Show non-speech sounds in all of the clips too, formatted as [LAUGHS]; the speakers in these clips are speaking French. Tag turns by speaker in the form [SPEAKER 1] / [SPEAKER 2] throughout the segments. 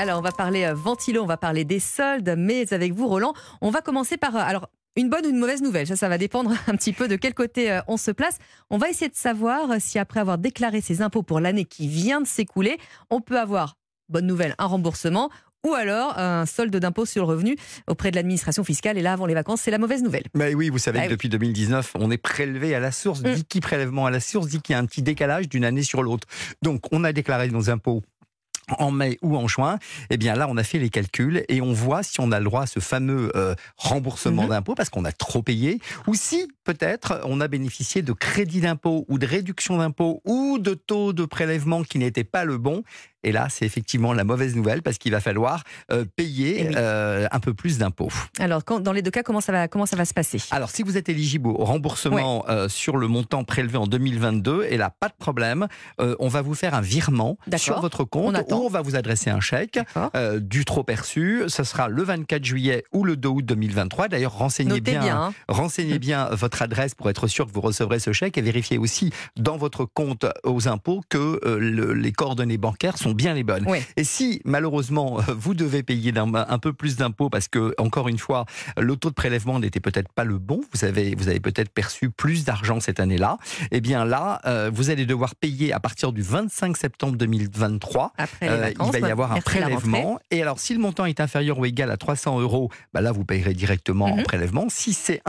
[SPEAKER 1] Alors, on va parler euh, ventilo, on va parler des soldes, mais avec vous, Roland, on va commencer par. euh, Alors, une bonne ou une mauvaise nouvelle, ça, ça va dépendre [LAUGHS] un petit peu de quel côté euh, on se place. On va essayer de savoir si après avoir déclaré ses impôts pour l'année qui vient de s'écouler, on peut avoir, bonne nouvelle, un remboursement ou alors un solde d'impôt sur le revenu auprès de l'administration fiscale. Et là, avant les vacances, c'est la mauvaise nouvelle.
[SPEAKER 2] Mais oui, vous savez
[SPEAKER 1] Ah
[SPEAKER 2] que
[SPEAKER 1] oui.
[SPEAKER 2] depuis 2019, on est prélevé à la source.
[SPEAKER 1] Mm.
[SPEAKER 2] Dit qui prélèvement à la source dit qu'il y a un petit décalage d'une année sur l'autre. Donc, on a déclaré nos impôts en mai ou en juin, eh bien là, on a fait les calculs et on voit si on a le droit à ce fameux euh, remboursement
[SPEAKER 1] Mhm.
[SPEAKER 2] d'impôt parce qu'on a trop payé, ou si peut-être on a bénéficié de crédit d'impôt ou de réduction d'impôt ou de taux de prélèvement qui n'était pas le bon. Et là, c'est effectivement la mauvaise nouvelle parce qu'il va falloir euh, payer
[SPEAKER 1] Eh oui.
[SPEAKER 2] euh, un peu plus d'impôts.
[SPEAKER 1] Alors, quand- dans les deux cas, comment ça va, comment ça va se passer?
[SPEAKER 2] Alors, si vous êtes éligible au remboursement euh, sur le montant prélevé en 2022, et là, pas de problème, on va vous faire un virement sur votre
[SPEAKER 1] On
[SPEAKER 2] compte
[SPEAKER 1] attend.
[SPEAKER 2] où on va vous adresser un chèque du trop perçu. Ce sera le 24 juillet ou le 2 août 2023. D'ailleurs, renseignez
[SPEAKER 1] Notez
[SPEAKER 2] bien,
[SPEAKER 1] bien. hein.
[SPEAKER 2] renseignez [LAUGHS] bien votre adresse pour être sûr que vous recevrez ce chèque et vérifiez aussi dans votre compte aux impôts que le- les coordonnées bancaires sont bien les bonnes. Et si malheureusement euh, vous devez payer un peu plus d'impôts parce que encore une fois le taux de prélèvement n'était peut-être pas le bon, vous avez vous avez peut-être perçu plus d'argent cette année-là, eh bien là euh, vous allez devoir payer à partir du 25 septembre 2023.
[SPEAKER 1] Après les
[SPEAKER 2] Euh, il va y
[SPEAKER 1] ouais,
[SPEAKER 2] avoir un prélèvement. Et alors, si le montant est inférieur ou égal à 300 euros, bah là, vous payerez directement en
[SPEAKER 1] Mhm.
[SPEAKER 2] prélèvement. Si c'est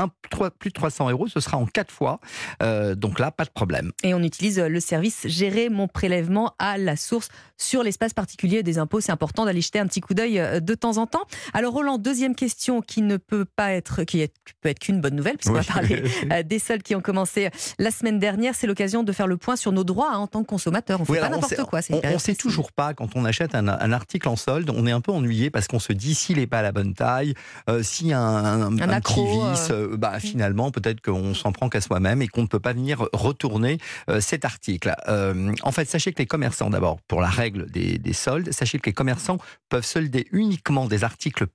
[SPEAKER 2] plus de 300 euros, ce sera en quatre fois. Euh, donc là, pas de problème.
[SPEAKER 1] Et on utilise le service Gérer mon prélèvement à la source sur l'espace particulier des impôts. C'est important d'aller jeter un petit coup d'œil euh, de temps en temps. Alors Roland, deuxième question qui ne peut pas être, qui, est- peut être qu'une bonne nouvelle, puisqu'on va parler [LAUGHS] euh, des soldes qui ont commencé la semaine dernière. C'est l'occasion de faire le point sur nos droits hein, en tant que consommateur. On ne fait
[SPEAKER 2] Oui,
[SPEAKER 1] pas n'importe quoi.
[SPEAKER 2] On,
[SPEAKER 1] période
[SPEAKER 2] sait toujours pas quand on achète un, un article en solde, on est un peu ennuyé parce qu'on se dit s'il n'est pas à la bonne taille, euh, a un, un- un
[SPEAKER 1] accro,
[SPEAKER 2] petit vis, euh, bah, finalement peut-être qu'on s'en prend qu'à soi-même et qu'on ne peut pas venir retourner euh, cet article. En fait, sachez que les commerçants, d'abord, pour la règle des, des soldes, sachez que les commerçants peuvent solder uniquement des articles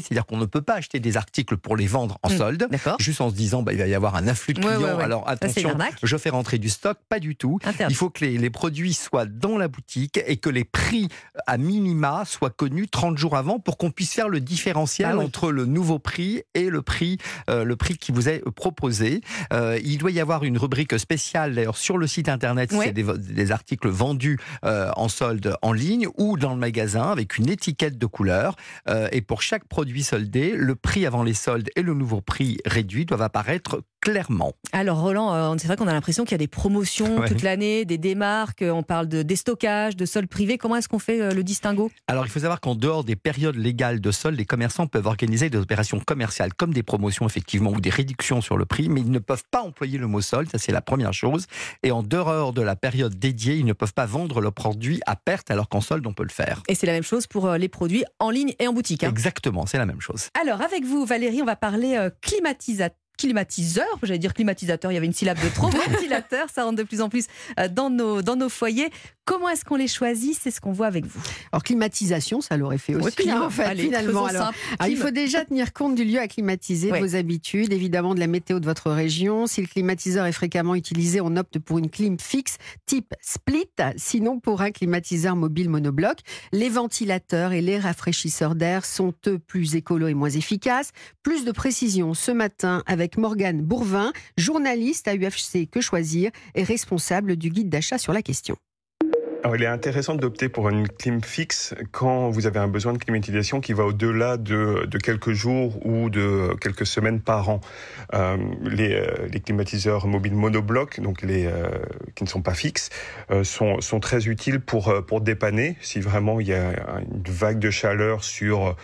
[SPEAKER 2] c'est-à-dire qu'on ne peut pas acheter des articles pour les vendre en
[SPEAKER 1] Mm.
[SPEAKER 2] solde, juste en se disant bah, il va y avoir un afflux de clients.
[SPEAKER 1] ouais, ouais.
[SPEAKER 2] Alors attention, je fais rentrer du stock, pas du tout.
[SPEAKER 1] Interdit.
[SPEAKER 2] Il faut que les, les produits soient dans la boutique et que les prix à minima soient connus 30 jours avant pour qu'on puisse faire le différentiel
[SPEAKER 1] oui.
[SPEAKER 2] entre le nouveau prix et le prix, euh, le prix qui vous est proposé. Euh, il doit y avoir une rubrique spéciale d'ailleurs sur le site internet, si c'est des, des articles vendus euh, en solde en ligne ou dans le magasin avec une étiquette de couleur. Euh, et pour chaque produit soldé, le prix avant les soldes et le nouveau prix réduit doivent apparaître
[SPEAKER 1] Alors Roland, euh, c'est vrai qu'on a l'impression qu'il y a des promotions
[SPEAKER 2] Ouais.
[SPEAKER 1] toute l'année, des démarques, euh, on parle de déstockage, de soldes privés. Comment est-ce qu'on fait euh, le distinguo?
[SPEAKER 2] Alors, il faut savoir qu'en dehors des périodes légales de solde, les commerçants peuvent organiser des opérations commerciales comme des promotions, effectivement, ou des réductions sur le prix, mais ils ne peuvent pas employer le mot solde, ça c'est la première chose. Et en dehors de la période dédiée, ils ne peuvent pas vendre leurs produits à perte, alors qu'en solde, on peut le faire.
[SPEAKER 1] Et c'est la même chose pour les produits en ligne et en boutique. hein.
[SPEAKER 2] Exactement, c'est la même chose.
[SPEAKER 1] Alors, avec vous, Valérie, on va parler euh, climatiseur, j'allais dire climatisateur, il y avait une syllabe de trop, [LAUGHS] ventilateur, ça rentre de plus en plus euh, dans nos, dans nos foyers. Comment est-ce qu'on les choisit? C'est ce qu'on voit avec vous.
[SPEAKER 3] Alors climatisation, ça l'aurait fait aussi, hein, en fait,
[SPEAKER 1] Allez,
[SPEAKER 3] finalement. Alors, alors, il faut déjà tenir compte du lieu à climatiser,
[SPEAKER 1] Ouais.
[SPEAKER 3] vos habitudes, évidemment de la météo de votre région. Si le climatiseur est fréquemment utilisé, on opte pour une clim fixe type split, sinon pour un climatiseur mobile monobloc. Les ventilateurs et les rafraîchisseurs d'air sont eux plus écolos et moins efficaces. Plus de précision ce matin avec Morgane Bourvin, journaliste à UFC Que Choisir et responsable du guide d'achat sur la question.
[SPEAKER 4] Alors, il est intéressant d'opter pour une clim fixe quand vous avez un besoin de climatisation qui va au-delà de, de quelques jours ou de quelques semaines par an. Euh, les, euh, les climatiseurs mobiles monobloc, donc les euh, qui ne sont pas fixes, euh, sont, sont très utiles pour, euh, pour dépanner si vraiment il y a une vague de chaleur sur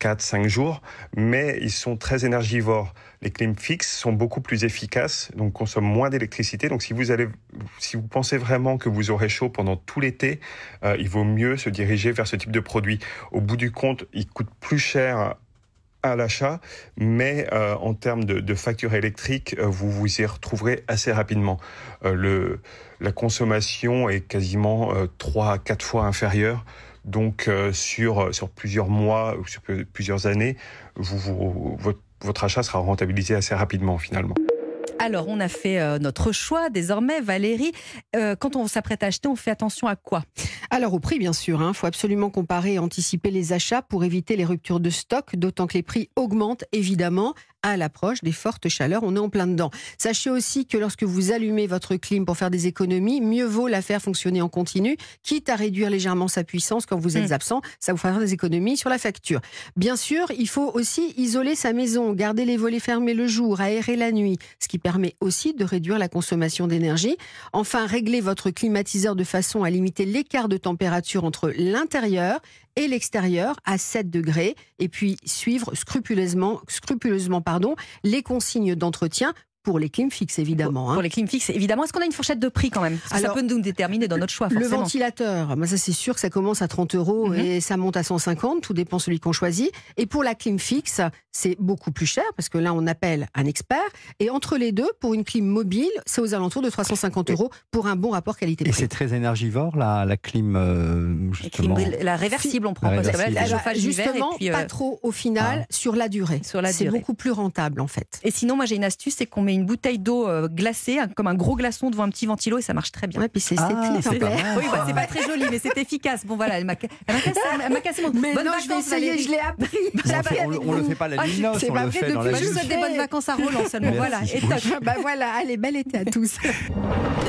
[SPEAKER 4] 4-5 jours, mais ils sont très énergivores. Les clims fixes sont beaucoup plus efficaces, donc consomment moins d'électricité. Donc si vous allez, si vous pensez vraiment que vous aurez chaud pendant tout l'été, euh, il vaut mieux se diriger vers ce type de produit. Au bout du compte, il coûte plus cher à l'achat, mais euh, en termes de, facture électrique, euh, vous vous y retrouverez assez rapidement. La consommation est quasiment euh, 3 à 4 fois inférieure. Donc euh, sur, sur plusieurs mois ou sur plusieurs années, vous, vous- votre, votre achat sera rentabilisé assez rapidement finalement.
[SPEAKER 1] Alors, on a fait euh, notre choix. Désormais, Valérie, euh, quand on s'apprête à acheter, on fait attention à quoi?
[SPEAKER 3] Alors au prix, bien sûr. Il faut absolument comparer et anticiper les achats pour éviter les ruptures de stock, d'autant que les prix augmentent évidemment à l'approche des fortes chaleurs. On est en plein dedans. Sachez aussi que lorsque vous allumez votre clim pour faire des économies, mieux vaut la faire fonctionner en continu, quitte à réduire légèrement sa puissance quand vous êtes
[SPEAKER 1] Mm.
[SPEAKER 3] absent. Ça vous fera des économies sur la facture. Bien sûr, il faut aussi isoler sa maison, garder les volets fermés le jour, aérer la nuit, ce qui permet aussi de réduire la consommation d'énergie. Enfin, régler votre climatiseur de façon à limiter l'écart de température entre l'intérieur et l'extérieur à 7 degrés et puis suivre scrupuleusement, scrupuleusement pardon, les consignes d'entretien pour les clim fixes évidemment. hein.
[SPEAKER 1] Pour les clim fixes, évidemment. Est-ce qu'on a une fourchette de prix quand même? Parce que
[SPEAKER 3] Alors,
[SPEAKER 1] Ça peut nous déterminer dans notre choix,
[SPEAKER 3] Le ventilateur, bah ça c'est sûr que ça commence à 30 euros
[SPEAKER 1] Mhm.
[SPEAKER 3] et ça monte à 150, tout dépend celui qu'on choisit. Et pour la clim fixe, c'est beaucoup plus cher parce que là on appelle un expert. Et entre les deux, pour une clim mobile, c'est aux alentours de 350 euros pour un bon rapport
[SPEAKER 2] Et
[SPEAKER 3] qualité-prix.
[SPEAKER 2] c'est très énergivore, la, la clim, euh,
[SPEAKER 1] Et clim-
[SPEAKER 2] justement.
[SPEAKER 1] la réversible, on prend
[SPEAKER 2] La
[SPEAKER 1] parce que là,
[SPEAKER 2] réversible.
[SPEAKER 3] ben,
[SPEAKER 1] d'hiver et
[SPEAKER 3] justement,
[SPEAKER 1] puis, euh,
[SPEAKER 3] pas trop au final sur la durée.
[SPEAKER 1] Sur la
[SPEAKER 3] c'est beaucoup plus rentable en fait.
[SPEAKER 1] Et sinon, moi j'ai une astuce, c'est qu'on met une bouteille d'eau euh, glacée, comme un gros glaçon devant un petit ventilo et ça marche très bien.
[SPEAKER 3] Ouais, puis c'est
[SPEAKER 2] Ah, c'est
[SPEAKER 3] peu.
[SPEAKER 2] pas mal.
[SPEAKER 1] Oui, bah, c'est pas très joli, mais c'est efficace. Bon voilà, elle m'a cassé, cassé mon.
[SPEAKER 3] Mais
[SPEAKER 1] Bonnes
[SPEAKER 3] non, je vais
[SPEAKER 1] vacances,
[SPEAKER 3] essayer, je l'ai appris. [LAUGHS]
[SPEAKER 2] On on on le fait pas à la
[SPEAKER 3] Ah,
[SPEAKER 2] nuit
[SPEAKER 3] c'est
[SPEAKER 2] on
[SPEAKER 3] pas
[SPEAKER 2] le
[SPEAKER 3] vrai
[SPEAKER 2] fait dans
[SPEAKER 3] depuis
[SPEAKER 2] la
[SPEAKER 1] je vous souhaite des bonnes vacances à Roland seulement. Voilà, et.
[SPEAKER 3] Bah voilà, allez, bel été à tous.